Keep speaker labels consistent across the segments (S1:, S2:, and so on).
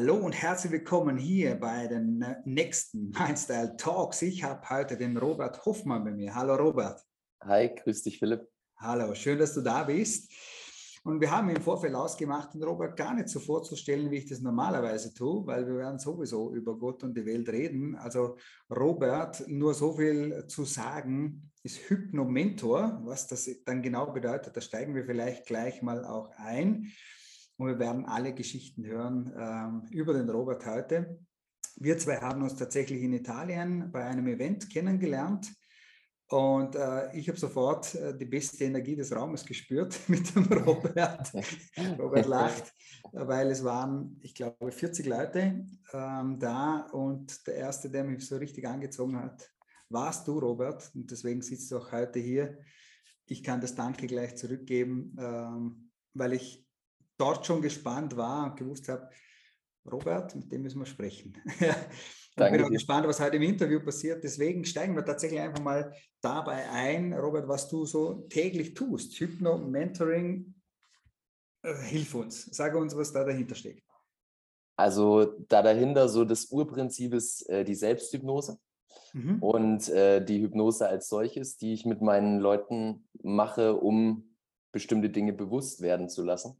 S1: Hallo und herzlich willkommen hier bei den nächsten Mindstyle Talks. Ich habe heute den Robert Hoffmann bei mir. Hallo Robert.
S2: Hi, grüß dich Philipp.
S1: Hallo, schön, dass du da bist. Und wir haben im Vorfeld ausgemacht, den Robert gar nicht so vorzustellen, wie ich das normalerweise tue, weil wir werden sowieso über Gott und die Welt reden. Also Robert, nur so viel zu sagen, ist Hypnomentor. Was das dann genau bedeutet, da steigen wir vielleicht gleich mal auch ein. Und wir werden alle Geschichten hören ähm, über den Robert heute. Wir zwei haben uns tatsächlich in Italien bei einem Event kennengelernt. Und äh, ich habe sofort äh, die beste Energie des Raumes gespürt mit dem Robert. Robert lacht, weil es waren, ich glaube, 40 Leute ähm, da und der erste, der mich so richtig angezogen hat, warst du, Robert. Und deswegen sitzt du auch heute hier. Ich kann das Danke gleich zurückgeben, ähm, weil ich dort schon gespannt war und gewusst habe, Robert, mit dem müssen wir sprechen. Ich bin auch gespannt, was heute im Interview passiert. Deswegen steigen wir tatsächlich einfach mal dabei ein, Robert, was du so täglich tust. Hypno, Mentoring, äh, hilf uns. Sag uns, was da dahinter steckt.
S2: Also da dahinter so das Urprinzip ist äh, die Selbsthypnose mhm. und äh, die Hypnose als solches, die ich mit meinen Leuten mache, um bestimmte Dinge bewusst werden zu lassen.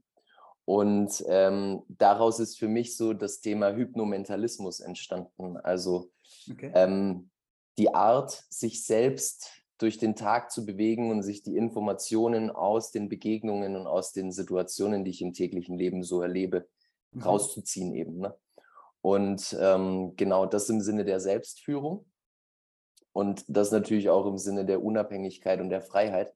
S2: Und ähm, daraus ist für mich so das Thema Hypnomentalismus entstanden. Also okay. ähm, die Art, sich selbst durch den Tag zu bewegen und sich die Informationen aus den Begegnungen und aus den Situationen, die ich im täglichen Leben so erlebe, mhm. rauszuziehen eben. Ne? Und ähm, genau das im Sinne der Selbstführung und das natürlich auch im Sinne der Unabhängigkeit und der Freiheit,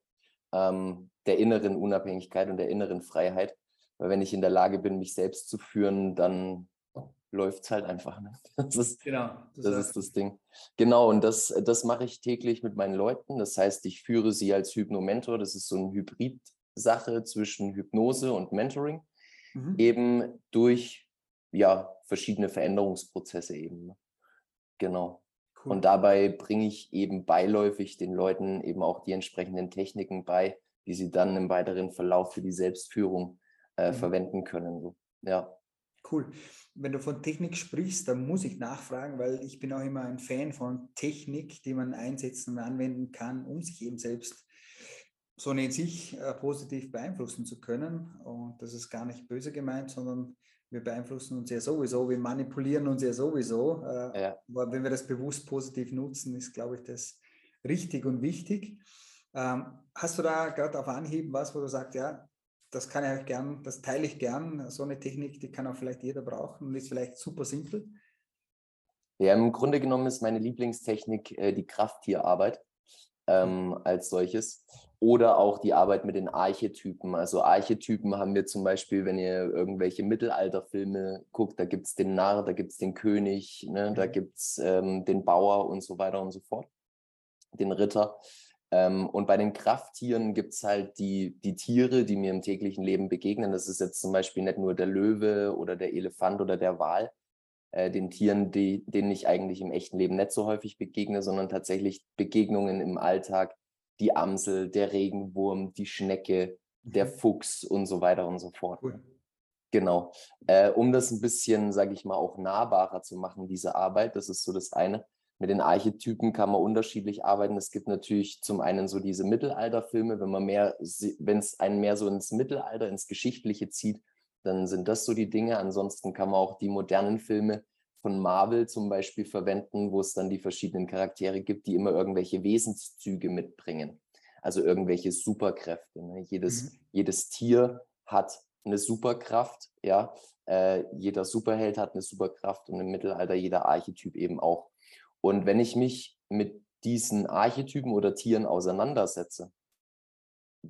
S2: ähm, der inneren Unabhängigkeit und der inneren Freiheit weil wenn ich in der Lage bin, mich selbst zu führen, dann läuft es halt einfach. Ne? Das, ist, genau, das, das ist das Ding. Genau, und das, das mache ich täglich mit meinen Leuten. Das heißt, ich führe sie als Hypnomentor. Das ist so eine Hybrid-Sache zwischen Hypnose und Mentoring, mhm. eben durch ja, verschiedene Veränderungsprozesse eben. Ne? Genau. Cool. Und dabei bringe ich eben beiläufig den Leuten eben auch die entsprechenden Techniken bei, die sie dann im weiteren Verlauf für die Selbstführung äh, mhm. verwenden können. So. Ja.
S1: Cool. Wenn du von Technik sprichst, dann muss ich nachfragen, weil ich bin auch immer ein Fan von Technik, die man einsetzen und anwenden kann, um sich eben selbst so in sich äh, positiv beeinflussen zu können. Und das ist gar nicht böse gemeint, sondern wir beeinflussen uns ja sowieso, wir manipulieren uns ja sowieso. Äh, ja. Aber wenn wir das bewusst positiv nutzen, ist, glaube ich, das richtig und wichtig. Ähm, hast du da gerade auf Anhieb was, wo du sagst, ja, das kann ich gern, das teile ich gern. So eine Technik, die kann auch vielleicht jeder brauchen und ist vielleicht super simpel.
S2: Ja, im Grunde genommen ist meine Lieblingstechnik äh, die Krafttierarbeit ähm, als solches oder auch die Arbeit mit den Archetypen. Also Archetypen haben wir zum Beispiel, wenn ihr irgendwelche Mittelalterfilme guckt, da gibt es den Narr, da gibt es den König, ne, da mhm. gibt es ähm, den Bauer und so weiter und so fort, den Ritter. Ähm, und bei den Krafttieren gibt es halt die, die Tiere, die mir im täglichen Leben begegnen. Das ist jetzt zum Beispiel nicht nur der Löwe oder der Elefant oder der Wal, äh, den Tieren, die, denen ich eigentlich im echten Leben nicht so häufig begegne, sondern tatsächlich Begegnungen im Alltag, die Amsel, der Regenwurm, die Schnecke, der mhm. Fuchs und so weiter und so fort. Cool. Genau. Äh, um das ein bisschen, sage ich mal, auch nahbarer zu machen, diese Arbeit, das ist so das eine mit den Archetypen kann man unterschiedlich arbeiten. Es gibt natürlich zum einen so diese Mittelalterfilme, wenn man mehr, wenn es einen mehr so ins Mittelalter, ins Geschichtliche zieht, dann sind das so die Dinge. Ansonsten kann man auch die modernen Filme von Marvel zum Beispiel verwenden, wo es dann die verschiedenen Charaktere gibt, die immer irgendwelche Wesenszüge mitbringen. Also irgendwelche Superkräfte. Ne? Jedes, mhm. jedes Tier hat eine Superkraft, ja. Äh, jeder Superheld hat eine Superkraft und im Mittelalter jeder Archetyp eben auch. Und wenn ich mich mit diesen Archetypen oder Tieren auseinandersetze,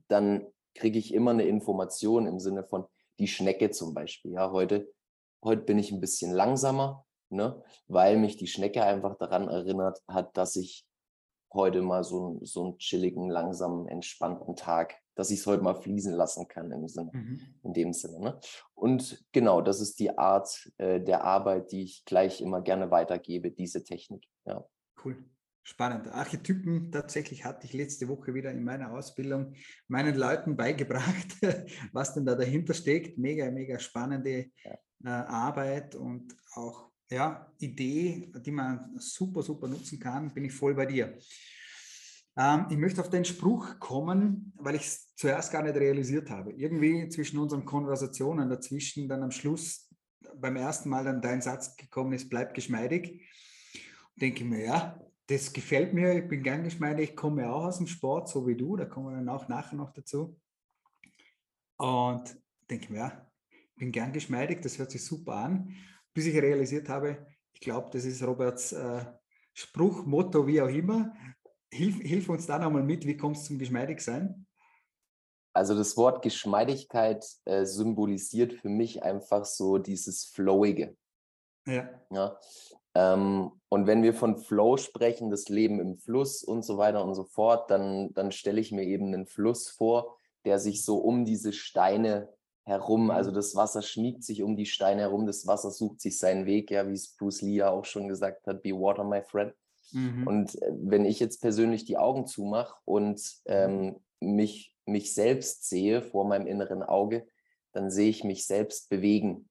S2: dann kriege ich immer eine Information im Sinne von die Schnecke zum Beispiel. Ja, heute, heute bin ich ein bisschen langsamer, ne, weil mich die Schnecke einfach daran erinnert hat, dass ich heute mal so, so einen chilligen, langsamen, entspannten Tag, dass ich es heute mal fließen lassen kann im Sinne, mhm. in dem Sinne. Ne? Und genau, das ist die Art äh, der Arbeit, die ich gleich immer gerne weitergebe, diese Technik. Ja.
S1: Cool. Spannend. Archetypen tatsächlich hatte ich letzte Woche wieder in meiner Ausbildung meinen Leuten beigebracht, was denn da dahinter steckt. Mega, mega spannende ja. äh, Arbeit und auch ja, Idee, die man super, super nutzen kann, bin ich voll bei dir. Ähm, ich möchte auf den Spruch kommen, weil ich es zuerst gar nicht realisiert habe. Irgendwie zwischen unseren Konversationen dazwischen, dann am Schluss beim ersten Mal dann dein Satz gekommen ist, bleib geschmeidig. Denke ich mir, ja, das gefällt mir, ich bin gern geschmeidig, ich komme auch aus dem Sport, so wie du, da kommen wir dann auch nachher noch dazu. Und denke mir, ja, ich bin gern geschmeidig, das hört sich super an, bis ich realisiert habe, ich glaube, das ist Roberts äh, Spruch, Motto, wie auch immer. Hilf, hilf uns da nochmal mit, wie kommst du zum Geschmeidigsein?
S2: Also das Wort Geschmeidigkeit äh, symbolisiert für mich einfach so dieses Flowige. Ja. ja? Ähm, und wenn wir von Flow sprechen, das Leben im Fluss und so weiter und so fort, dann, dann stelle ich mir eben einen Fluss vor, der sich so um diese Steine herum, also mhm. das Wasser schmiegt sich um die Steine herum, das Wasser sucht sich seinen Weg, ja, wie es Bruce Lee ja auch schon gesagt hat, be water, my friend. Mhm. Und äh, wenn ich jetzt persönlich die Augen zumache und ähm, mich, mich selbst sehe vor meinem inneren Auge, dann sehe ich mich selbst bewegen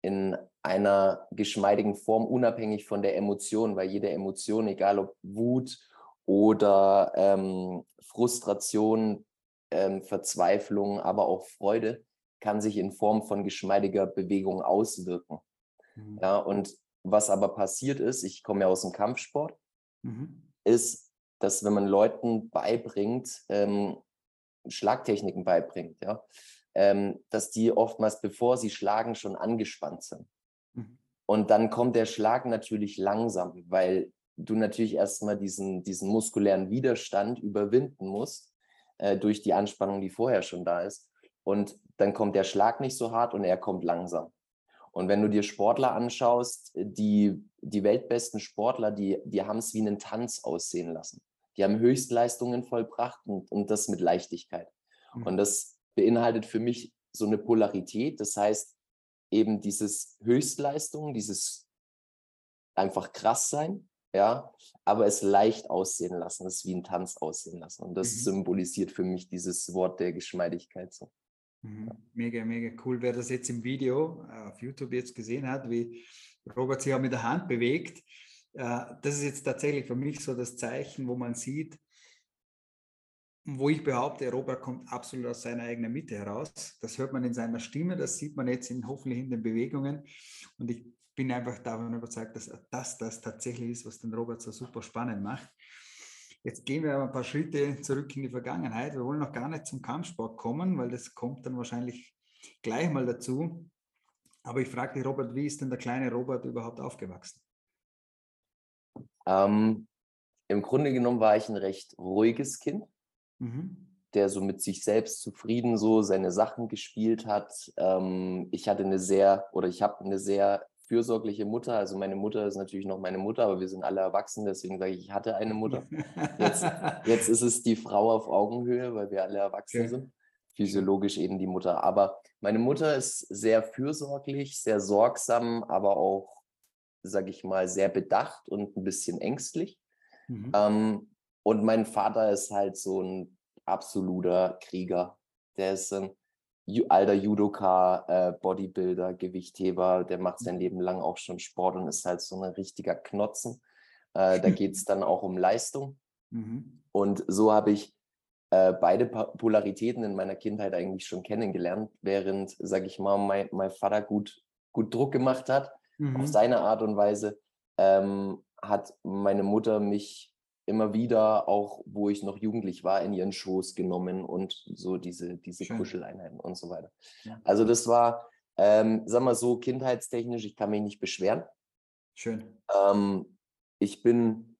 S2: in einer geschmeidigen Form, unabhängig von der Emotion, weil jede Emotion, egal ob Wut oder ähm, Frustration, ähm, Verzweiflung, aber auch Freude, kann sich in Form von geschmeidiger Bewegung auswirken. Mhm. Ja, und was aber passiert ist, ich komme ja aus dem Kampfsport, mhm. ist, dass wenn man Leuten beibringt, ähm, Schlagtechniken beibringt, ja, ähm, dass die oftmals, bevor sie schlagen, schon angespannt sind. Mhm. Und dann kommt der Schlag natürlich langsam, weil du natürlich erstmal diesen, diesen muskulären Widerstand überwinden musst äh, durch die Anspannung, die vorher schon da ist. Und dann kommt der Schlag nicht so hart und er kommt langsam. Und wenn du dir Sportler anschaust, die, die weltbesten Sportler, die, die haben es wie einen Tanz aussehen lassen. Die haben Höchstleistungen vollbracht und, und das mit Leichtigkeit. Mhm. Und das beinhaltet für mich so eine Polarität. Das heißt, eben dieses Höchstleistung, dieses einfach krass sein, ja, aber es leicht aussehen lassen, es wie ein Tanz aussehen lassen. Und das mhm. symbolisiert für mich dieses Wort der Geschmeidigkeit so.
S1: Mhm. Mega, mega cool. Wer das jetzt im Video äh, auf YouTube jetzt gesehen hat, wie Robert sich auch mit der Hand bewegt, äh, das ist jetzt tatsächlich für mich so das Zeichen, wo man sieht, wo ich behaupte, Robert kommt absolut aus seiner eigenen Mitte heraus. Das hört man in seiner Stimme, das sieht man jetzt in, hoffentlich in den Bewegungen. Und ich bin einfach davon überzeugt, dass das das tatsächlich ist, was den Robert so super spannend macht. Jetzt gehen wir ein paar Schritte zurück in die Vergangenheit. Wir wollen noch gar nicht zum Kampfsport kommen, weil das kommt dann wahrscheinlich gleich mal dazu. Aber ich frage dich, Robert, wie ist denn der kleine Robert überhaupt aufgewachsen?
S2: Ähm, Im Grunde genommen war ich ein recht ruhiges Kind mhm. der so mit sich selbst zufrieden so seine Sachen gespielt hat. Ähm, ich hatte eine sehr, oder ich habe eine sehr fürsorgliche Mutter. Also meine Mutter ist natürlich noch meine Mutter, aber wir sind alle erwachsen, deswegen sage ich, ich hatte eine Mutter. Jetzt, jetzt ist es die Frau auf Augenhöhe, weil wir alle erwachsen okay. sind. Physiologisch eben die Mutter. Aber meine Mutter ist sehr fürsorglich, sehr sorgsam, aber auch, sage ich mal, sehr bedacht und ein bisschen ängstlich. Mhm. Ähm, und mein Vater ist halt so ein absoluter Krieger. Der ist ein alter Judoka, äh, Bodybuilder, Gewichtheber, der macht sein mhm. Leben lang auch schon Sport und ist halt so ein richtiger Knotzen. Äh, da geht es dann auch um Leistung. Mhm. Und so habe ich äh, beide Polaritäten in meiner Kindheit eigentlich schon kennengelernt, während, sage ich mal, mein, mein Vater gut, gut Druck gemacht hat, mhm. auf seine Art und Weise, ähm, hat meine Mutter mich immer wieder, auch wo ich noch jugendlich war, in ihren Schoß genommen und so diese, diese Kuscheleinheiten und so weiter. Ja. Also das war, ähm, sag mal so, kindheitstechnisch, ich kann mich nicht beschweren.
S1: Schön.
S2: Ähm, ich bin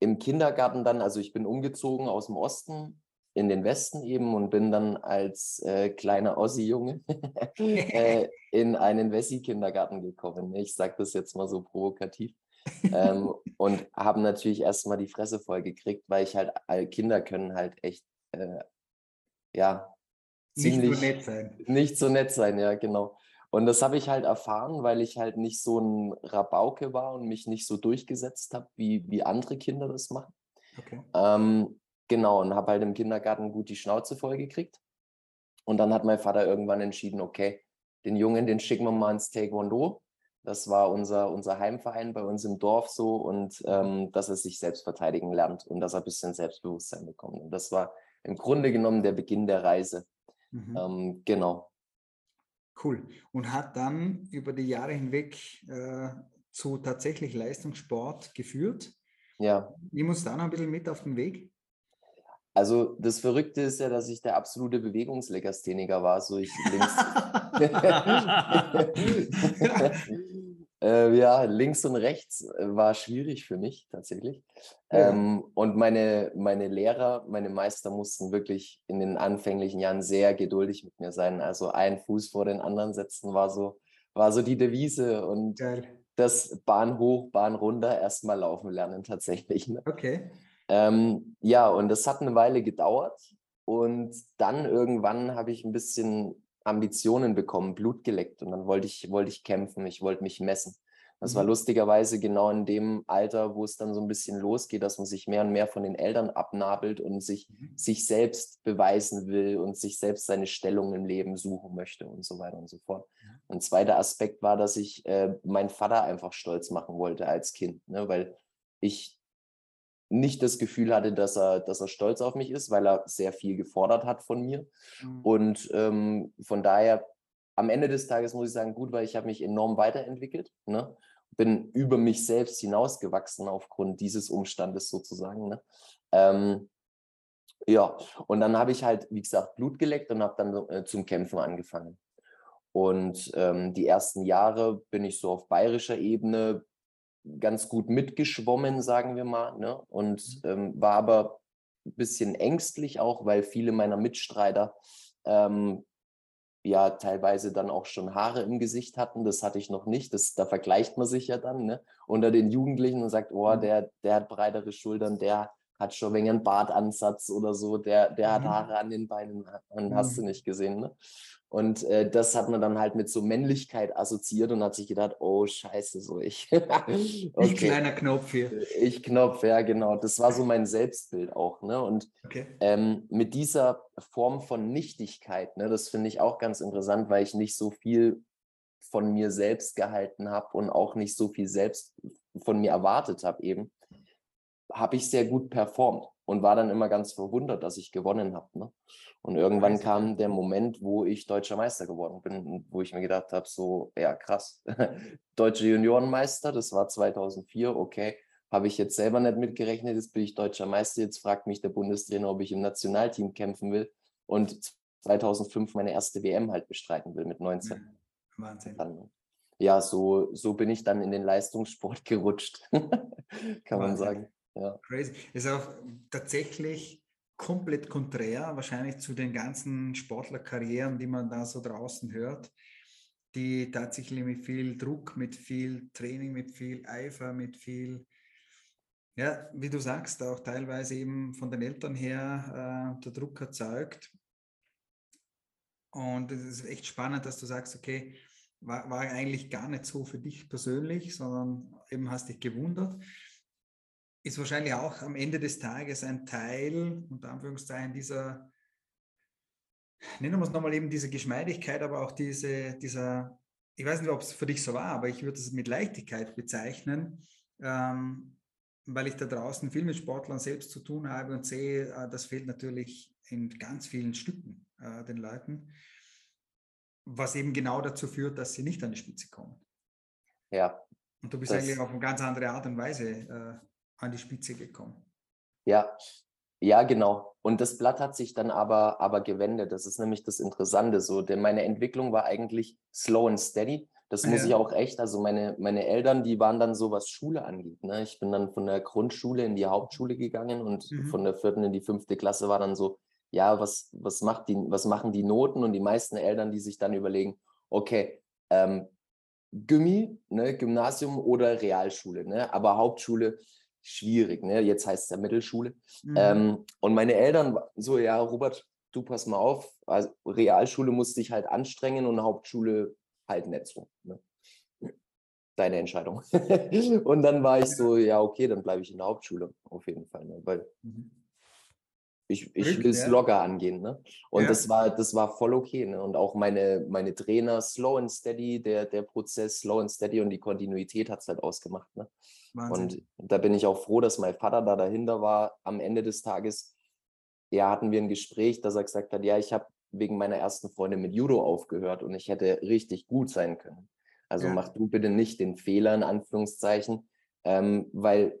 S2: im Kindergarten dann, also ich bin umgezogen aus dem Osten in den Westen eben und bin dann als äh, kleiner Ossi-Junge äh, in einen Wessi-Kindergarten gekommen. Ich sage das jetzt mal so provokativ ähm, und haben natürlich erstmal die Fresse voll gekriegt, weil ich halt, Kinder können halt echt, äh, ja,
S1: ziemlich. Nicht so nett sein.
S2: Nicht so nett sein, ja, genau. Und das habe ich halt erfahren, weil ich halt nicht so ein Rabauke war und mich nicht so durchgesetzt habe, wie, wie andere Kinder das machen. Okay. Ähm, genau, und habe halt im Kindergarten gut die Schnauze voll gekriegt. Und dann hat mein Vater irgendwann entschieden, okay, den Jungen, den schicken wir mal ins Taekwondo. Das war unser, unser Heimverein bei uns im Dorf so und ähm, dass er sich selbst verteidigen lernt und dass er ein bisschen Selbstbewusstsein bekommt. Und das war im Grunde genommen der Beginn der Reise. Mhm. Ähm, genau.
S1: Cool. Und hat dann über die Jahre hinweg äh, zu tatsächlich Leistungssport geführt.
S2: Ja.
S1: Nimm uns da noch ein bisschen mit auf den Weg.
S2: Also das Verrückte ist ja, dass ich der absolute Bewegungslegastheniker war. So ich links, äh, ja, links und rechts äh, war schwierig für mich tatsächlich. Ja. Ähm, und meine, meine Lehrer, meine Meister mussten wirklich in den anfänglichen Jahren sehr geduldig mit mir sein. Also ein Fuß vor den anderen setzen war so, war so die Devise. Und Geil das Bahn hoch, Bahn runter erstmal laufen lernen tatsächlich. Ne?
S1: Okay.
S2: Ähm, ja, und das hat eine Weile gedauert. Und dann irgendwann habe ich ein bisschen Ambitionen bekommen, Blut geleckt. Und dann wollte ich, wollte ich kämpfen, ich wollte mich messen. Das war mhm. lustigerweise genau in dem Alter, wo es dann so ein bisschen losgeht, dass man sich mehr und mehr von den Eltern abnabelt und sich, mhm. sich selbst beweisen will und sich selbst seine Stellung im Leben suchen möchte und so weiter und so fort. Ein zweiter Aspekt war, dass ich äh, meinen Vater einfach stolz machen wollte als Kind, ne? weil ich nicht das Gefühl hatte, dass er, dass er stolz auf mich ist, weil er sehr viel gefordert hat von mir. Mhm. Und ähm, von daher am Ende des Tages muss ich sagen, gut, weil ich habe mich enorm weiterentwickelt. Ne? Bin über mich selbst hinausgewachsen aufgrund dieses Umstandes sozusagen. Ne? Ähm, ja, und dann habe ich halt, wie gesagt, Blut geleckt und habe dann äh, zum Kämpfen angefangen. Und ähm, die ersten Jahre bin ich so auf bayerischer Ebene ganz gut mitgeschwommen, sagen wir mal. Ne? Und mhm. ähm, war aber ein bisschen ängstlich auch, weil viele meiner Mitstreiter ähm, ja teilweise dann auch schon Haare im Gesicht hatten. Das hatte ich noch nicht. Das, da vergleicht man sich ja dann ne? unter den Jugendlichen und sagt, oh, mhm. der, der hat breitere Schultern, der hat schon wegen einen Bartansatz oder so, der, der hat mhm. Haare an den Beinen, und hast du nicht gesehen. Ne? Und äh, das hat man dann halt mit so Männlichkeit assoziiert und hat sich gedacht, oh scheiße, so ich.
S1: okay. Ich kleiner Knopf hier.
S2: Ich Knopf, ja genau. Das war so mein Selbstbild auch. Ne? Und okay. ähm, mit dieser Form von Nichtigkeit, ne, das finde ich auch ganz interessant, weil ich nicht so viel von mir selbst gehalten habe und auch nicht so viel selbst von mir erwartet habe eben, habe ich sehr gut performt und war dann immer ganz verwundert, dass ich gewonnen habe. Ne? Und irgendwann kam der Moment, wo ich deutscher Meister geworden bin, wo ich mir gedacht habe, so, ja krass, deutsche Juniorenmeister, das war 2004, okay, habe ich jetzt selber nicht mitgerechnet, jetzt bin ich deutscher Meister, jetzt fragt mich der Bundestrainer, ob ich im Nationalteam kämpfen will und 2005 meine erste WM halt bestreiten will mit 19.
S1: Wahnsinn.
S2: Dann, ja, so, so bin ich dann in den Leistungssport gerutscht, kann man sagen. Ja.
S1: Crazy. Ist auch tatsächlich komplett konträr wahrscheinlich zu den ganzen Sportlerkarrieren, die man da so draußen hört, die tatsächlich mit viel Druck, mit viel Training, mit viel Eifer, mit viel, ja, wie du sagst, auch teilweise eben von den Eltern her äh, der Druck erzeugt. Und es ist echt spannend, dass du sagst, okay, war, war eigentlich gar nicht so für dich persönlich, sondern eben hast dich gewundert ist wahrscheinlich auch am Ende des Tages ein Teil, unter Anführungszeichen, dieser, nennen wir es nochmal eben diese Geschmeidigkeit, aber auch diese, dieser, ich weiß nicht, ob es für dich so war, aber ich würde es mit Leichtigkeit bezeichnen, ähm, weil ich da draußen viel mit Sportlern selbst zu tun habe und sehe, äh, das fehlt natürlich in ganz vielen Stücken äh, den Leuten, was eben genau dazu führt, dass sie nicht an die Spitze kommen.
S2: Ja.
S1: Und du bist eigentlich auf eine ganz andere Art und Weise äh, an die Spitze gekommen.
S2: Ja, ja, genau. Und das Blatt hat sich dann aber, aber gewendet. Das ist nämlich das Interessante so, denn meine Entwicklung war eigentlich slow and steady. Das muss ja. ich auch echt, also meine, meine Eltern, die waren dann so, was Schule angeht. Ne? Ich bin dann von der Grundschule in die Hauptschule gegangen und mhm. von der vierten in die fünfte Klasse war dann so, ja, was, was, macht die, was machen die Noten? Und die meisten Eltern, die sich dann überlegen, okay, ähm, Gymmi, ne, Gymnasium oder Realschule, ne? aber Hauptschule, schwierig. Ne? Jetzt heißt es ja Mittelschule. Mhm. Ähm, und meine Eltern so, ja, Robert, du pass mal auf. Also Realschule musste ich halt anstrengen und Hauptschule halt nicht so. Ne? Deine Entscheidung. und dann war ich so, ja, okay, dann bleibe ich in der Hauptschule auf jeden Fall. Ne? Weil mhm. Ich, ich will es ja. locker angehen. Ne? Und ja. das, war, das war voll okay. Ne? Und auch meine, meine Trainer, slow and steady, der, der Prozess, slow and steady und die Kontinuität hat es halt ausgemacht. Ne? Und da bin ich auch froh, dass mein Vater da dahinter war. Am Ende des Tages, ja, hatten wir ein Gespräch, dass er gesagt hat, ja, ich habe wegen meiner ersten Freundin mit Judo aufgehört und ich hätte richtig gut sein können. Also ja. mach du bitte nicht den Fehler in Anführungszeichen, ähm, weil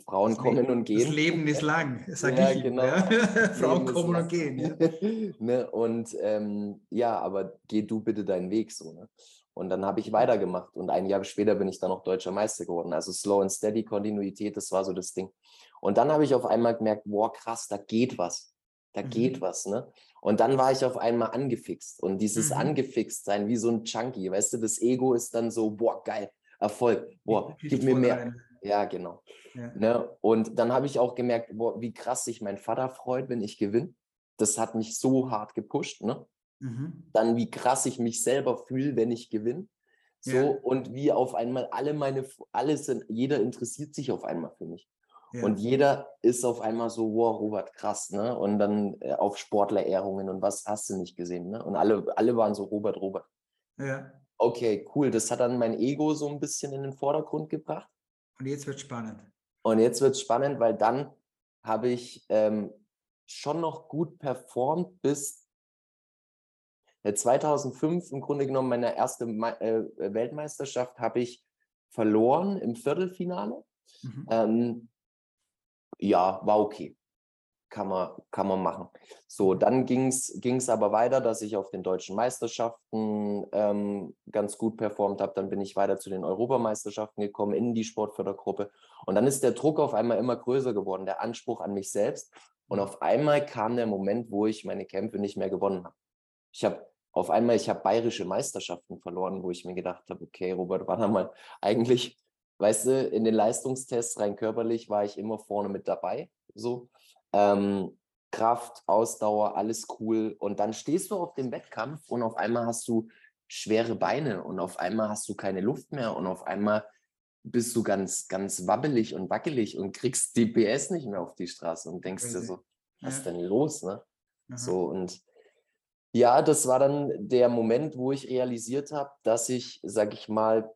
S2: Frauen das kommen
S1: Leben,
S2: und gehen. Das
S1: Leben ist lang, sag ja, ich. Genau. Ja. Frauen kommen und gehen.
S2: Ja. ne? Und ähm, ja, aber geh du bitte deinen Weg so. Ne? Und dann habe ich weitergemacht und ein Jahr später bin ich dann auch deutscher Meister geworden. Also Slow and Steady, Kontinuität, das war so das Ding. Und dann habe ich auf einmal gemerkt, boah, krass, da geht was. Da mhm. geht was, ne? Und dann war ich auf einmal angefixt. Und dieses mhm. angefixt sein, wie so ein Chunky, weißt du, das Ego ist dann so, boah, geil, Erfolg, boah, gib mir mehr. Rein. Ja, genau. Ja. Ne? Und dann habe ich auch gemerkt, boah, wie krass sich mein Vater freut, wenn ich gewinne. Das hat mich so hart gepusht. Ne? Mhm. Dann, wie krass ich mich selber fühle, wenn ich gewinne. So, ja. und wie auf einmal alle meine, alles, jeder interessiert sich auf einmal für mich. Ja. Und jeder ist auf einmal so, wow, Robert, krass, ne? Und dann äh, auf Sportlerehrungen und was hast du nicht gesehen, ne? Und alle, alle waren so, Robert, Robert. Ja. Okay, cool. Das hat dann mein Ego so ein bisschen in den Vordergrund gebracht.
S1: Und jetzt wird spannend.
S2: Und jetzt wird es spannend, weil dann habe ich ähm, schon noch gut performt bis 2005 im Grunde genommen meine erste äh, Weltmeisterschaft habe ich verloren im Viertelfinale. Mhm. Ähm, ja, war okay kann man, kann man machen. So, dann ging es aber weiter, dass ich auf den deutschen Meisterschaften ähm, ganz gut performt habe. Dann bin ich weiter zu den Europameisterschaften gekommen, in die Sportfördergruppe. Und dann ist der Druck auf einmal immer größer geworden, der Anspruch an mich selbst. Und auf einmal kam der Moment, wo ich meine Kämpfe nicht mehr gewonnen habe. Ich habe auf einmal, ich habe bayerische Meisterschaften verloren, wo ich mir gedacht habe, okay, Robert, warte mal, eigentlich, weißt du, in den Leistungstests rein körperlich war ich immer vorne mit dabei. So. Ähm, Kraft, Ausdauer, alles cool. Und dann stehst du auf dem Wettkampf und auf einmal hast du schwere Beine und auf einmal hast du keine Luft mehr und auf einmal bist du ganz, ganz wabbelig und wackelig und kriegst die PS nicht mehr auf die Straße und denkst Crazy. dir so, was ist denn los, ne? Aha. So und ja, das war dann der Moment, wo ich realisiert habe, dass ich, sag ich mal,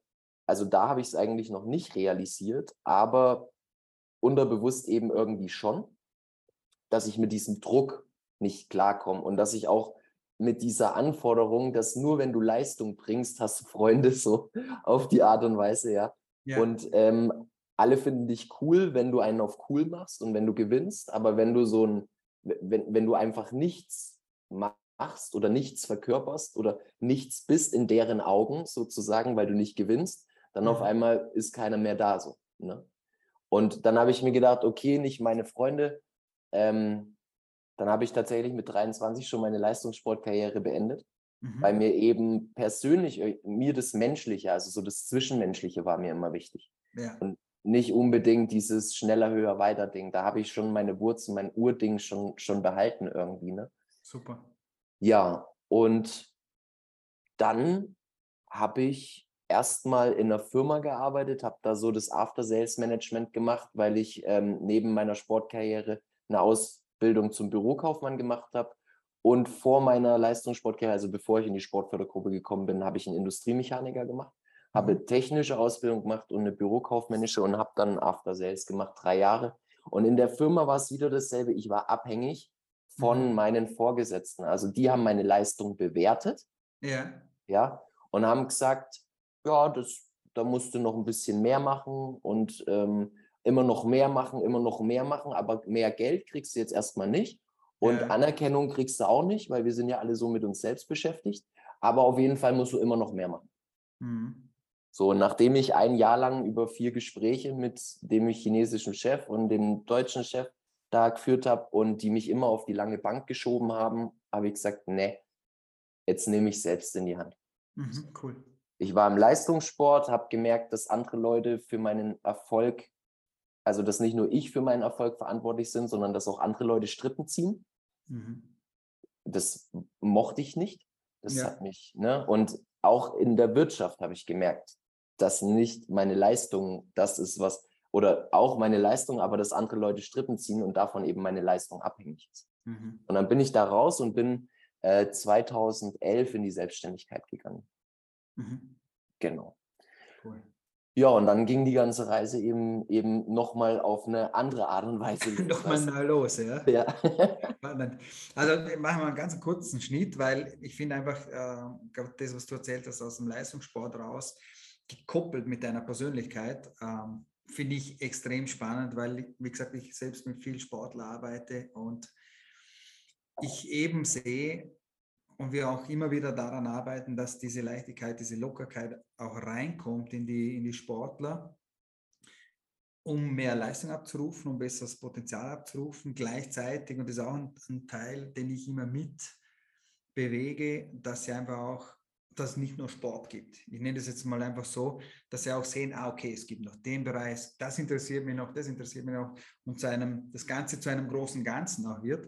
S2: also da habe ich es eigentlich noch nicht realisiert, aber unterbewusst eben irgendwie schon dass ich mit diesem Druck nicht klarkomme und dass ich auch mit dieser Anforderung, dass nur wenn du Leistung bringst, hast du Freunde so auf die Art und Weise, ja. ja. Und ähm, alle finden dich cool, wenn du einen auf cool machst und wenn du gewinnst, aber wenn du so ein, wenn, wenn du einfach nichts machst oder nichts verkörperst oder nichts bist in deren Augen sozusagen, weil du nicht gewinnst, dann mhm. auf einmal ist keiner mehr da so. Ne? Und dann habe ich mir gedacht, okay, nicht meine Freunde, ähm, dann habe ich tatsächlich mit 23 schon meine Leistungssportkarriere beendet, mhm. weil mir eben persönlich, äh, mir das Menschliche, also so das Zwischenmenschliche war mir immer wichtig. Ja. Und nicht unbedingt dieses schneller, höher, weiter Ding. Da habe ich schon meine Wurzeln, mein Urding schon, schon behalten irgendwie. Ne?
S1: Super.
S2: Ja, und dann habe ich erstmal in einer Firma gearbeitet, habe da so das After-Sales-Management gemacht, weil ich ähm, neben meiner Sportkarriere eine Ausbildung zum Bürokaufmann gemacht habe. Und vor meiner Leistungssportkarriere, also bevor ich in die Sportfördergruppe gekommen bin, habe ich einen Industriemechaniker gemacht, habe mhm. technische Ausbildung gemacht und eine Bürokaufmännische und habe dann After Sales gemacht, drei Jahre. Und in der Firma war es wieder dasselbe. Ich war abhängig von mhm. meinen Vorgesetzten. Also die haben meine Leistung bewertet. Ja. Ja. Und haben gesagt, ja, das, da musst du noch ein bisschen mehr machen und ähm, immer noch mehr machen, immer noch mehr machen, aber mehr Geld kriegst du jetzt erstmal nicht. Und ja. Anerkennung kriegst du auch nicht, weil wir sind ja alle so mit uns selbst beschäftigt. Aber auf jeden Fall musst du immer noch mehr machen. Mhm. So, nachdem ich ein Jahr lang über vier Gespräche mit dem chinesischen Chef und dem deutschen Chef da geführt habe und die mich immer auf die lange Bank geschoben haben, habe ich gesagt, nee, jetzt nehme ich selbst in die Hand. Mhm, cool. Ich war im Leistungssport, habe gemerkt, dass andere Leute für meinen Erfolg also, dass nicht nur ich für meinen Erfolg verantwortlich bin, sondern dass auch andere Leute Strippen ziehen. Mhm. Das mochte ich nicht. Das ja. hat mich, ne? Und auch in der Wirtschaft habe ich gemerkt, dass nicht meine Leistung das ist, was, oder auch meine Leistung, aber dass andere Leute Strippen ziehen und davon eben meine Leistung abhängig ist. Mhm. Und dann bin ich da raus und bin äh, 2011 in die Selbstständigkeit gegangen. Mhm. Genau. Cool. Ja, und dann ging die ganze Reise eben, eben nochmal auf eine andere Art und Weise.
S1: nochmal neu los, ja.
S2: ja.
S1: also machen wir einen ganz kurzen Schnitt, weil ich finde einfach, äh, das, was du erzählt hast aus dem Leistungssport raus, gekoppelt mit deiner Persönlichkeit, ähm, finde ich extrem spannend, weil, wie gesagt, ich selbst mit vielen Sportlern arbeite und ich eben sehe, und wir auch immer wieder daran arbeiten, dass diese Leichtigkeit, diese Lockerkeit auch reinkommt in die, in die Sportler, um mehr Leistung abzurufen, um besseres Potenzial abzurufen. Gleichzeitig, und das ist auch ein, ein Teil, den ich immer mit bewege, dass sie einfach auch, dass es nicht nur Sport gibt. Ich nenne das jetzt mal einfach so, dass sie auch sehen, ah, okay, es gibt noch den Bereich, das interessiert mich noch, das interessiert mich noch und zu einem, das Ganze zu einem großen Ganzen auch wird.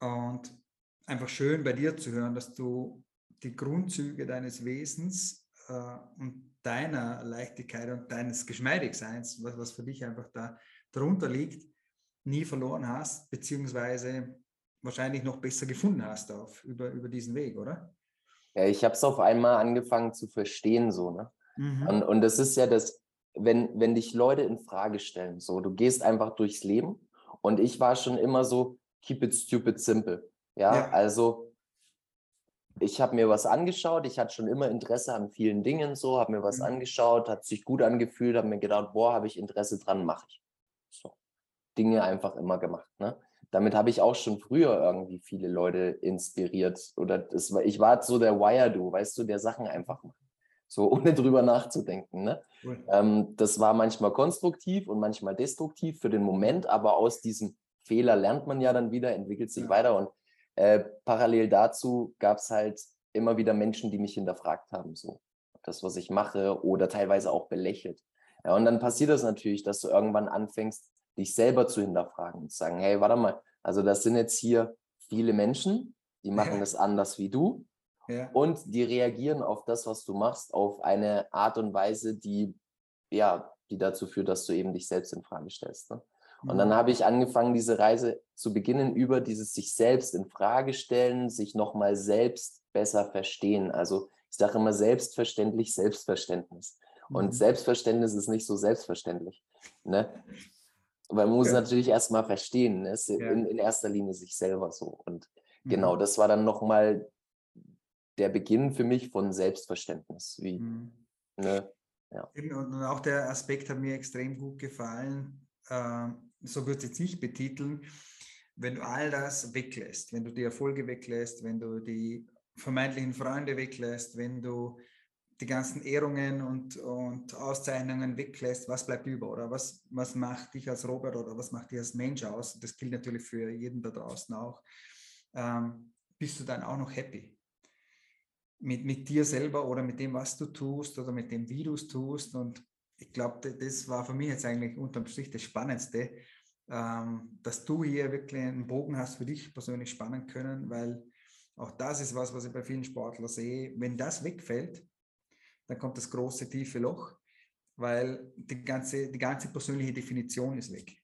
S1: Und einfach schön bei dir zu hören, dass du die Grundzüge deines Wesens äh, und deiner Leichtigkeit und deines Geschmeidigseins, was, was für dich einfach da darunter liegt, nie verloren hast, beziehungsweise wahrscheinlich noch besser gefunden hast auf, über, über diesen Weg, oder?
S2: Ja, ich habe es auf einmal angefangen zu verstehen, so, ne? Mhm. Und, und das ist ja das, wenn, wenn dich Leute in Frage stellen, so, du gehst einfach durchs Leben und ich war schon immer so, keep it stupid simple. Ja, ja. also ich habe mir was angeschaut, ich hatte schon immer Interesse an vielen Dingen, so, habe mir was mhm. angeschaut, hat sich gut angefühlt, habe mir gedacht, boah, habe ich Interesse dran, mache ich. So. Dinge einfach immer gemacht. Ne? Damit habe ich auch schon früher irgendwie viele Leute inspiriert. Oder das war, ich war so der Wire-Do, weißt du, der Sachen einfach macht. So ohne drüber nachzudenken. Ne? Cool. Ähm, das war manchmal konstruktiv und manchmal destruktiv für den Moment, aber aus diesem Fehler lernt man ja dann wieder, entwickelt sich ja. weiter und äh, parallel dazu gab es halt immer wieder Menschen, die mich hinterfragt haben, so das, was ich mache oder teilweise auch belächelt. Ja, und dann passiert das natürlich, dass du irgendwann anfängst, dich selber zu hinterfragen und zu sagen, hey, warte mal, also das sind jetzt hier viele Menschen, die machen ja. das anders wie du ja. und die reagieren auf das, was du machst, auf eine Art und Weise, die ja, die dazu führt, dass du eben dich selbst in Frage stellst. Ne? Und dann habe ich angefangen, diese Reise zu beginnen über dieses sich selbst in Frage stellen, sich nochmal selbst besser verstehen. Also ich sage immer selbstverständlich Selbstverständnis. Und mhm. Selbstverständnis ist nicht so selbstverständlich. Ne? Weil man muss ja. natürlich erstmal verstehen, ne? ja. in, in, erster Linie sich selber so. Und mhm. genau, das war dann nochmal der Beginn für mich von Selbstverständnis. Wie, mhm. ne?
S1: ja. Und auch der Aspekt hat mir extrem gut gefallen. Ähm, so würde ich jetzt nicht betiteln, wenn du all das weglässt, wenn du die Erfolge weglässt, wenn du die vermeintlichen Freunde weglässt, wenn du die ganzen Ehrungen und, und Auszeichnungen weglässt, was bleibt über oder was, was macht dich als Robert oder was macht dich als Mensch aus? Das gilt natürlich für jeden da draußen auch. Ähm, bist du dann auch noch happy? Mit, mit dir selber oder mit dem, was du tust oder mit dem, wie du es tust. Und ich glaube, das war für mich jetzt eigentlich unterm Strich das Spannendste, ähm, dass du hier wirklich einen Bogen hast für dich persönlich spannen können, weil auch das ist was, was ich bei vielen Sportlern sehe. Wenn das wegfällt, dann kommt das große tiefe Loch, weil die ganze, die ganze persönliche Definition ist weg.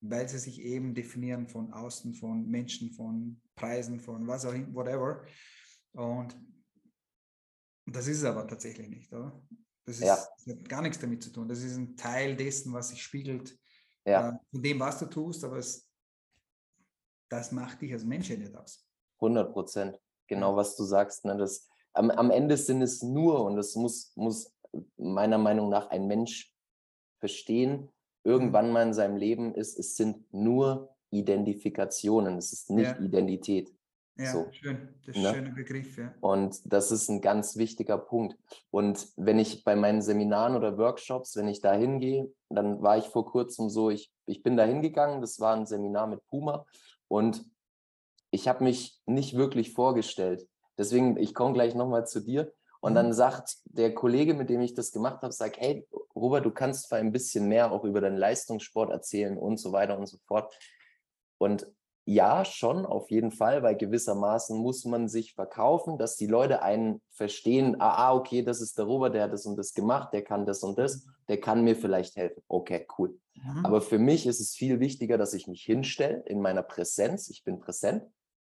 S1: Weil sie sich eben definieren von außen, von Menschen, von Preisen, von was auch immer, whatever. Und das ist es aber tatsächlich nicht, oder? Das, ist, ja. das hat gar nichts damit zu tun. Das ist ein Teil dessen, was sich spiegelt ja. äh, von dem, was du tust, aber es, das macht dich als Mensch ja nicht aus.
S2: 100 Prozent. Genau, was du sagst. Ne? Das, am, am Ende sind es nur, und das muss, muss meiner Meinung nach ein Mensch verstehen, irgendwann mal in seinem Leben ist, es sind nur Identifikationen, es ist nicht ja. Identität.
S1: Ja, so, schön. Das ist ne? ein schöner Begriff, ja.
S2: Und das ist ein ganz wichtiger Punkt. Und wenn ich bei meinen Seminaren oder Workshops, wenn ich da hingehe, dann war ich vor kurzem so, ich, ich bin da hingegangen, das war ein Seminar mit Puma und ich habe mich nicht wirklich vorgestellt. Deswegen, ich komme gleich nochmal zu dir. Und mhm. dann sagt der Kollege, mit dem ich das gemacht habe, sagt, hey, Robert, du kannst zwar ein bisschen mehr auch über deinen Leistungssport erzählen und so weiter und so fort. Und ja, schon, auf jeden Fall, weil gewissermaßen muss man sich verkaufen, dass die Leute einen verstehen, ah, ah, okay, das ist der Robert, der hat das und das gemacht, der kann das und das, der kann mir vielleicht helfen. Okay, cool. Mhm. Aber für mich ist es viel wichtiger, dass ich mich hinstelle in meiner Präsenz. Ich bin präsent, mhm.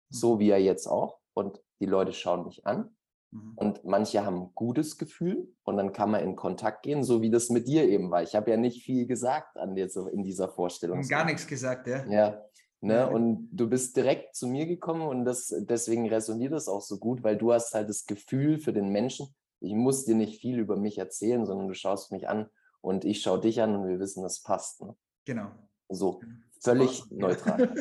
S2: so wie er jetzt auch. Und die Leute schauen mich an. Mhm. Und manche haben ein gutes Gefühl und dann kann man in Kontakt gehen, so wie das mit dir eben war. Ich habe ja nicht viel gesagt an dir so in dieser Vorstellung.
S1: Gar nichts gesagt, ja.
S2: Ja, Ne? Und du bist direkt zu mir gekommen und das, deswegen resoniert das auch so gut, weil du hast halt das Gefühl für den Menschen, ich muss dir nicht viel über mich erzählen, sondern du schaust mich an und ich schaue dich an und wir wissen, das passt. Ne?
S1: Genau.
S2: So, völlig so neutral.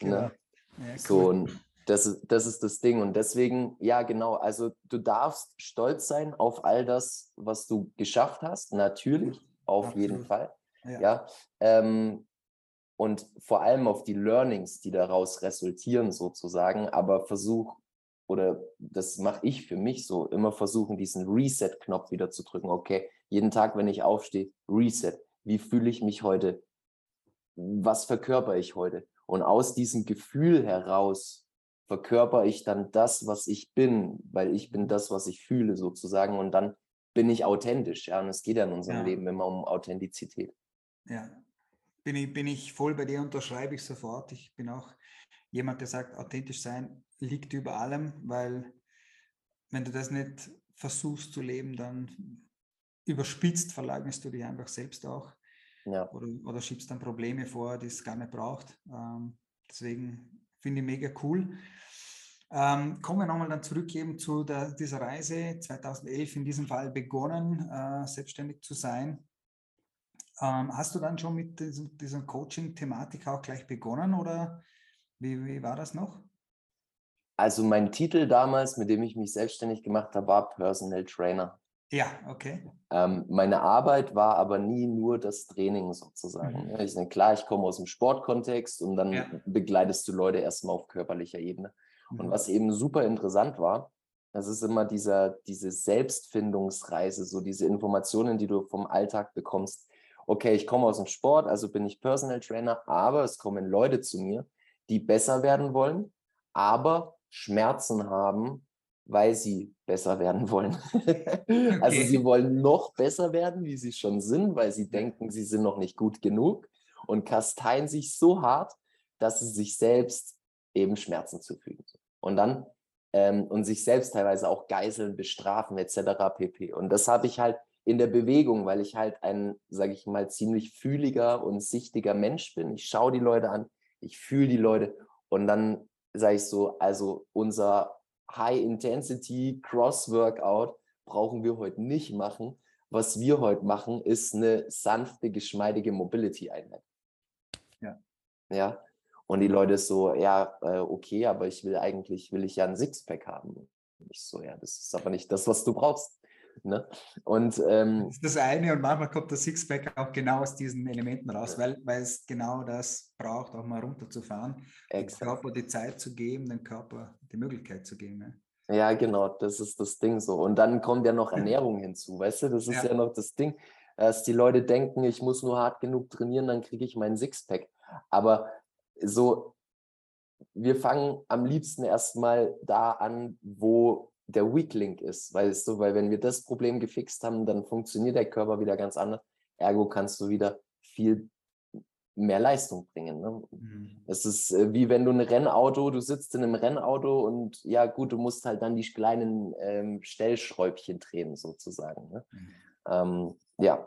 S2: genau. ne? ja, cool. So, und das ist, das ist das Ding. Und deswegen, ja, genau, also du darfst stolz sein auf all das, was du geschafft hast, natürlich, auf Absolut. jeden Fall. Ja. ja ähm, und vor allem auf die Learnings, die daraus resultieren sozusagen, aber versuch oder das mache ich für mich so, immer versuchen, diesen Reset-Knopf wieder zu drücken. Okay, jeden Tag, wenn ich aufstehe, Reset. Wie fühle ich mich heute? Was verkörper ich heute? Und aus diesem Gefühl heraus verkörper ich dann das, was ich bin, weil ich bin das, was ich fühle sozusagen. Und dann bin ich authentisch. Ja, und es geht ja in unserem ja. Leben immer um Authentizität.
S1: Ja, bin ich, bin ich voll bei dir, unterschreibe ich sofort. Ich bin auch jemand, der sagt, authentisch sein liegt über allem, weil wenn du das nicht versuchst zu leben, dann überspitzt verleugnest du dich einfach selbst auch. Ja. Oder, oder schiebst dann Probleme vor, die es gar nicht braucht. Ähm, deswegen finde ich mega cool. Ähm, kommen wir nochmal dann zurück eben zu der, dieser Reise 2011 in diesem Fall begonnen, äh, selbstständig zu sein. Ähm, hast du dann schon mit diesem, dieser Coaching-Thematik auch gleich begonnen oder wie, wie war das noch?
S2: Also mein Titel damals, mit dem ich mich selbstständig gemacht habe, war Personal Trainer.
S1: Ja, okay.
S2: Ähm, meine Arbeit war aber nie nur das Training sozusagen. Mhm. Ich denke, klar, ich komme aus dem Sportkontext und dann ja. begleitest du Leute erstmal auf körperlicher Ebene. Mhm. Und was eben super interessant war, das ist immer dieser, diese Selbstfindungsreise, so diese Informationen, die du vom Alltag bekommst okay, ich komme aus dem Sport, also bin ich Personal Trainer, aber es kommen Leute zu mir, die besser werden wollen, aber Schmerzen haben, weil sie besser werden wollen. Okay. Also sie wollen noch besser werden, wie sie schon sind, weil sie denken, sie sind noch nicht gut genug und kasteien sich so hart, dass sie sich selbst eben Schmerzen zufügen. Und dann ähm, und sich selbst teilweise auch geiseln, bestrafen etc. pp. Und das habe ich halt in der Bewegung, weil ich halt ein, sage ich mal, ziemlich fühliger und sichtiger Mensch bin. Ich schaue die Leute an, ich fühle die Leute und dann sage ich so, also unser High-Intensity Cross-Workout brauchen wir heute nicht machen. Was wir heute machen, ist eine sanfte, geschmeidige Mobility-Einheit. Ja. Ja. Und die Leute so, ja, äh, okay, aber ich will eigentlich, will ich ja ein Sixpack haben. Und ich so, ja, das ist aber nicht das, was du brauchst. Ne? Und, ähm,
S1: das ist das eine und manchmal kommt der Sixpack auch genau aus diesen Elementen raus, weil, weil es genau das braucht, auch mal runterzufahren, dem Körper die Zeit zu geben, dem Körper die Möglichkeit zu geben. Ne?
S2: Ja, genau, das ist das Ding so. Und dann kommt ja noch Ernährung hinzu, weißt du, das ist ja, ja noch das Ding, dass die Leute denken, ich muss nur hart genug trainieren, dann kriege ich meinen Sixpack. Aber so, wir fangen am liebsten erstmal da an, wo der Weak Link ist, weißt du, weil wenn wir das Problem gefixt haben, dann funktioniert der Körper wieder ganz anders. Ergo kannst du wieder viel mehr Leistung bringen. Ne? Mhm. Es ist äh, wie wenn du ein Rennauto, du sitzt in einem Rennauto und ja gut, du musst halt dann die kleinen ähm, Stellschräubchen drehen sozusagen. Ne? Mhm. Ähm, ja,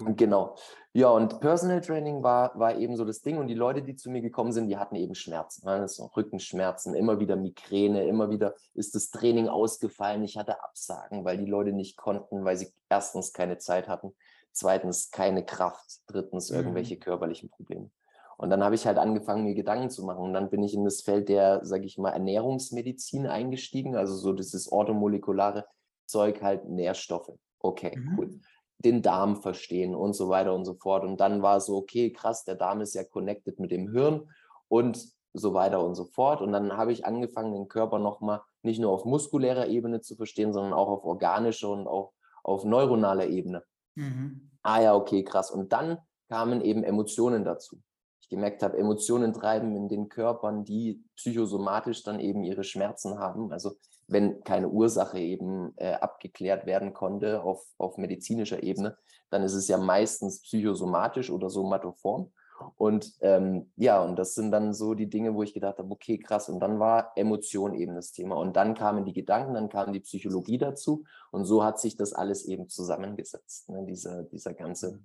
S2: Cool. Genau. Ja, und Personal Training war, war eben so das Ding. Und die Leute, die zu mir gekommen sind, die hatten eben Schmerzen. Ne? Das Rückenschmerzen, immer wieder Migräne, immer wieder ist das Training ausgefallen. Ich hatte Absagen, weil die Leute nicht konnten, weil sie erstens keine Zeit hatten, zweitens keine Kraft, drittens mhm. irgendwelche körperlichen Probleme. Und dann habe ich halt angefangen, mir Gedanken zu machen. Und dann bin ich in das Feld der, sage ich mal, Ernährungsmedizin eingestiegen, also so dieses orthomolekulare Zeug, halt Nährstoffe. Okay, mhm. cool den Darm verstehen und so weiter und so fort. Und dann war so, okay, krass, der Darm ist ja connected mit dem Hirn und so weiter und so fort. Und dann habe ich angefangen, den Körper nochmal nicht nur auf muskulärer Ebene zu verstehen, sondern auch auf organischer und auch auf neuronaler Ebene. Mhm. Ah ja, okay, krass. Und dann kamen eben Emotionen dazu. ich gemerkt habe, Emotionen treiben in den Körpern, die psychosomatisch dann eben ihre Schmerzen haben. Also wenn keine Ursache eben äh, abgeklärt werden konnte auf, auf medizinischer Ebene, dann ist es ja meistens psychosomatisch oder somatoform. Und ähm, ja, und das sind dann so die Dinge, wo ich gedacht habe, okay, krass. Und dann war Emotion eben das Thema. Und dann kamen die Gedanken, dann kam die Psychologie dazu. Und so hat sich das alles eben zusammengesetzt. Ne? Dieser, dieser ganze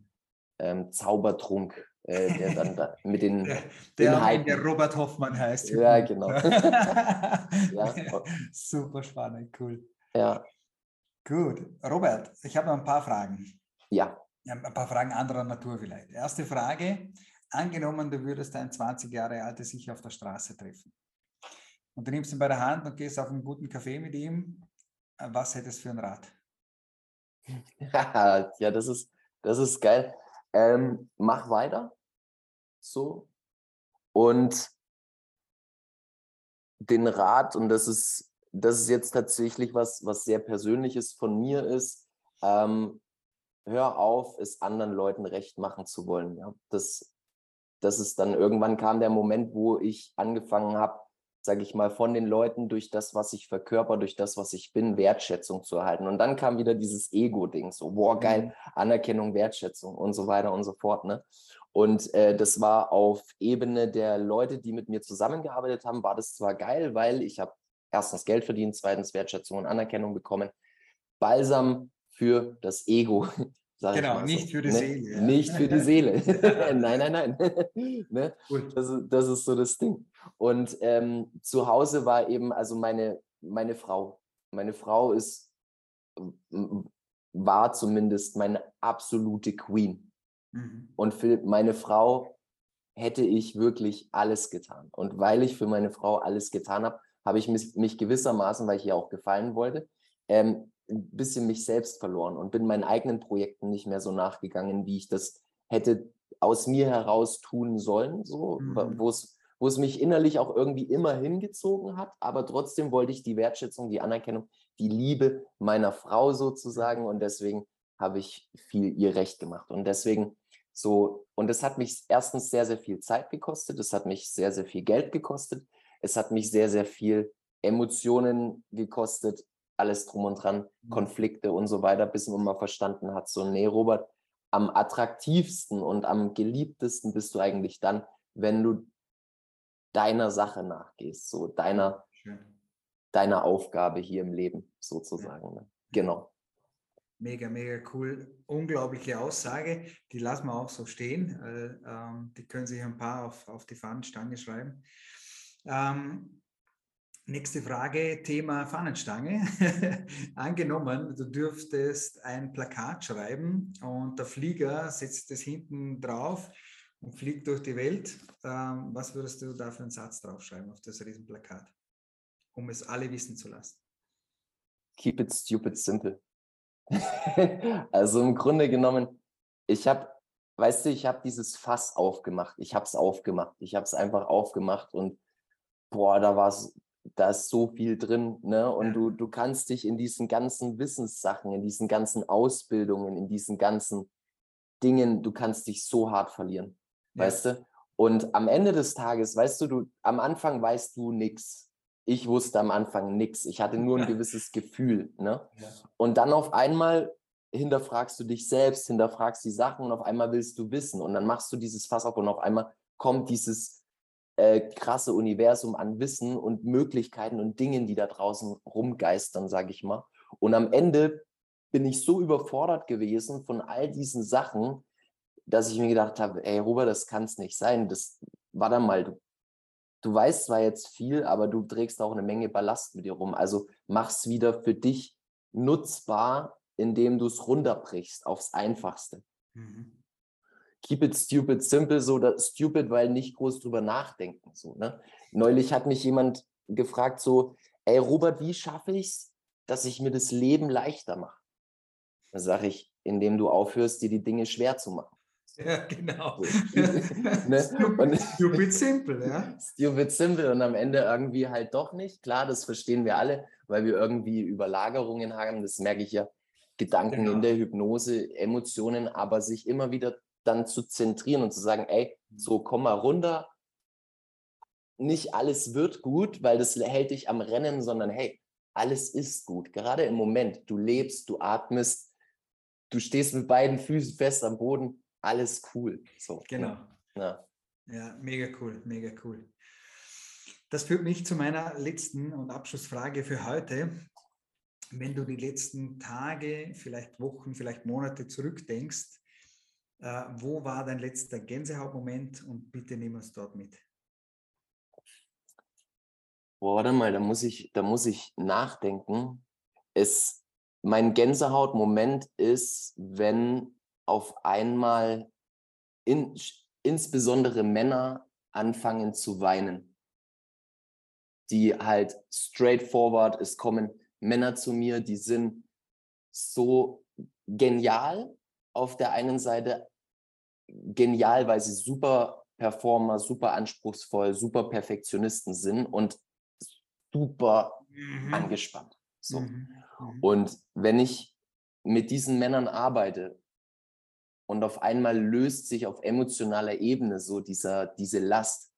S2: ähm, Zaubertrunk, äh, der dann da mit den
S1: der, der, Inhalten. der Robert Hoffmann heißt.
S2: Ja, genau.
S1: ja. Super spannend, cool.
S2: Ja.
S1: Gut. Robert, ich habe noch ein paar Fragen.
S2: Ja.
S1: ja. Ein paar Fragen anderer Natur vielleicht. Erste Frage. Angenommen, du würdest einen 20 Jahre alten sich auf der Straße treffen. Und du nimmst ihn bei der Hand und gehst auf einen guten Kaffee mit ihm. Was hättest du für ein Rat?
S2: ja, das ist, das ist geil ähm, mach weiter. So. Und den Rat, und das ist, das ist jetzt tatsächlich was, was sehr Persönliches von mir ist, ähm, hör auf, es anderen Leuten recht machen zu wollen. Ja? Das, das ist dann irgendwann kam der Moment, wo ich angefangen habe, sage ich mal, von den Leuten durch das, was ich verkörper, durch das, was ich bin, Wertschätzung zu erhalten. Und dann kam wieder dieses Ego-Ding, so, boah, geil, mhm. Anerkennung, Wertschätzung und so weiter und so fort. Ne? Und äh, das war auf Ebene der Leute, die mit mir zusammengearbeitet haben, war das zwar geil, weil ich habe erstens Geld verdient, zweitens Wertschätzung und Anerkennung bekommen. Balsam für das Ego.
S1: Genau, nicht so. für die
S2: ne?
S1: Seele.
S2: Ja. Nicht für die Seele. nein, nein, nein. ne? das, ist, das ist so das Ding. Und ähm, zu Hause war eben, also meine, meine Frau. Meine Frau ist, war zumindest meine absolute Queen. Mhm. Und für meine Frau hätte ich wirklich alles getan. Und weil ich für meine Frau alles getan habe, habe ich mich, mich gewissermaßen, weil ich ihr auch gefallen wollte, ähm, ein bisschen mich selbst verloren und bin meinen eigenen Projekten nicht mehr so nachgegangen, wie ich das hätte aus mir heraus tun sollen, so, mhm. wo es wo es mich innerlich auch irgendwie immer hingezogen hat, aber trotzdem wollte ich die Wertschätzung, die Anerkennung, die Liebe meiner Frau sozusagen und deswegen habe ich viel ihr recht gemacht und deswegen so und es hat mich erstens sehr sehr viel Zeit gekostet, es hat mich sehr sehr viel Geld gekostet, es hat mich sehr sehr viel Emotionen gekostet, alles drum und dran, mhm. Konflikte und so weiter, bis man mal verstanden hat, so, nee, Robert, am attraktivsten und am geliebtesten bist du eigentlich dann, wenn du deiner Sache nachgehst, so deiner, deiner Aufgabe hier im Leben sozusagen. Ne? Genau.
S1: Mega, mega cool. Unglaubliche Aussage. Die lassen wir auch so stehen. Äh, ähm, die können sich ein paar auf, auf die Fahnenstange schreiben. Ähm, Nächste Frage, Thema Fahnenstange. Angenommen, du dürftest ein Plakat schreiben und der Flieger setzt es hinten drauf und fliegt durch die Welt. Ähm, was würdest du da für einen Satz draufschreiben auf das Riesenplakat, um es alle wissen zu lassen?
S2: Keep it stupid simple. also im Grunde genommen, ich habe, weißt du, ich habe dieses Fass aufgemacht. Ich habe es aufgemacht. Ich habe es einfach aufgemacht und boah, da war es da ist so viel drin, ne? Und du, du kannst dich in diesen ganzen Wissenssachen, in diesen ganzen Ausbildungen, in diesen ganzen Dingen, du kannst dich so hart verlieren, ja. weißt du? Und am Ende des Tages, weißt du, du, am Anfang weißt du nichts. Ich wusste am Anfang nichts. Ich hatte nur ein gewisses Gefühl, ne? Ja. Und dann auf einmal hinterfragst du dich selbst, hinterfragst die Sachen und auf einmal willst du wissen. Und dann machst du dieses Fass auf und auf einmal kommt dieses äh, krasse Universum an Wissen und Möglichkeiten und Dingen, die da draußen rumgeistern, sage ich mal. Und am Ende bin ich so überfordert gewesen von all diesen Sachen, dass ich mir gedacht habe, ey Robert, das kann es nicht sein. Das war dann mal, du, du weißt zwar jetzt viel, aber du trägst auch eine Menge Ballast mit dir rum. Also mach's wieder für dich nutzbar, indem du es runterbrichst aufs Einfachste. Mhm keep it stupid simple, so stupid, weil nicht groß drüber nachdenken. So, ne? Neulich hat mich jemand gefragt, so, ey Robert, wie schaffe ich es, dass ich mir das Leben leichter mache? Da sage ich, indem du aufhörst, dir die Dinge schwer zu machen.
S1: Ja, genau. ne? stupid, stupid simple, ja.
S2: Stupid simple und am Ende irgendwie halt doch nicht. Klar, das verstehen wir alle, weil wir irgendwie Überlagerungen haben. Das merke ich ja. Gedanken genau. in der Hypnose, Emotionen, aber sich immer wieder dann zu zentrieren und zu sagen, ey, so komm mal runter. Nicht alles wird gut, weil das hält dich am Rennen, sondern hey, alles ist gut. Gerade im Moment, du lebst, du atmest, du stehst mit beiden Füßen fest am Boden, alles cool. So,
S1: ne? genau.
S2: Ja.
S1: ja, mega cool, mega cool. Das führt mich zu meiner letzten und Abschlussfrage für heute. Wenn du die letzten Tage, vielleicht Wochen, vielleicht Monate zurückdenkst, äh, wo war dein letzter Gänsehautmoment und bitte nimm uns dort mit.
S2: Boah, warte mal, da muss ich, da muss ich nachdenken. Es, mein Gänsehautmoment ist, wenn auf einmal in, insbesondere Männer anfangen zu weinen. Die halt straightforward, es kommen Männer zu mir, die sind so genial auf der einen Seite, genial, weil sie super Performer, super anspruchsvoll, super Perfektionisten sind und super mhm. angespannt. So. Mhm. Mhm. Und wenn ich mit diesen Männern arbeite und auf einmal löst sich auf emotionaler Ebene so dieser, diese Last,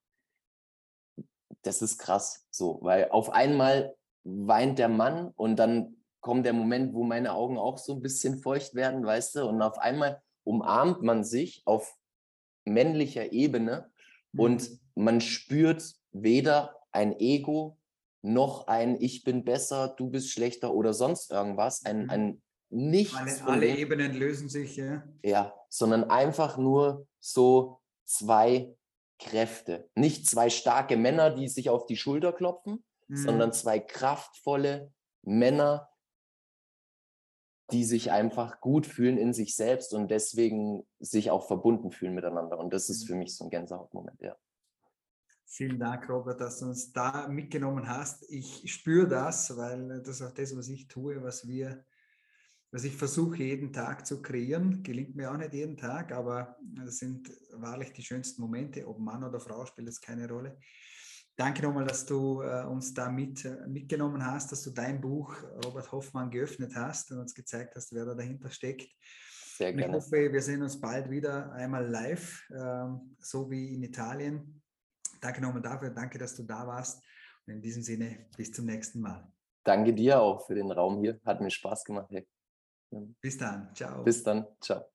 S2: das ist krass so, weil auf einmal weint der Mann und dann kommt der Moment, wo meine Augen auch so ein bisschen feucht werden, weißt du, und auf einmal umarmt man sich auf männlicher Ebene mhm. und man spürt weder ein Ego noch ein Ich bin besser, du bist schlechter oder sonst irgendwas, ein, mhm. ein Nichts.
S1: Alle, alle Ebenen lösen sich, ja.
S2: Ja, sondern einfach nur so zwei Kräfte. Nicht zwei starke Männer, die sich auf die Schulter klopfen, mhm. sondern zwei kraftvolle Männer, die sich einfach gut fühlen in sich selbst und deswegen sich auch verbunden fühlen miteinander. Und das ist für mich so ein Gänsehautmoment, ja.
S1: Vielen Dank, Robert, dass du uns da mitgenommen hast. Ich spüre das, weil das ist auch das, was ich tue, was wir, was ich versuche jeden Tag zu kreieren. Gelingt mir auch nicht jeden Tag, aber das sind wahrlich die schönsten Momente. Ob Mann oder Frau spielt es keine Rolle. Danke nochmal, dass du äh, uns da mit, äh, mitgenommen hast, dass du dein Buch Robert Hoffmann geöffnet hast und uns gezeigt hast, wer da dahinter steckt. Sehr gerne. Ich hoffe, wir sehen uns bald wieder einmal live, äh, so wie in Italien. Danke nochmal dafür, danke, dass du da warst. Und in diesem Sinne, bis zum nächsten Mal.
S2: Danke dir auch für den Raum hier. Hat mir Spaß gemacht. Hey.
S1: Bis dann. Ciao.
S2: Bis dann. Ciao.